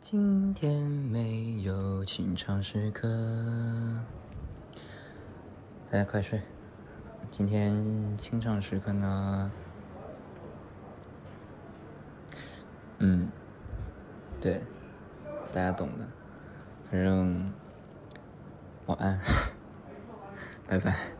今天没有清唱时刻。大家快睡。今天清唱时刻呢？嗯对大家懂的。反正晚安。拜拜。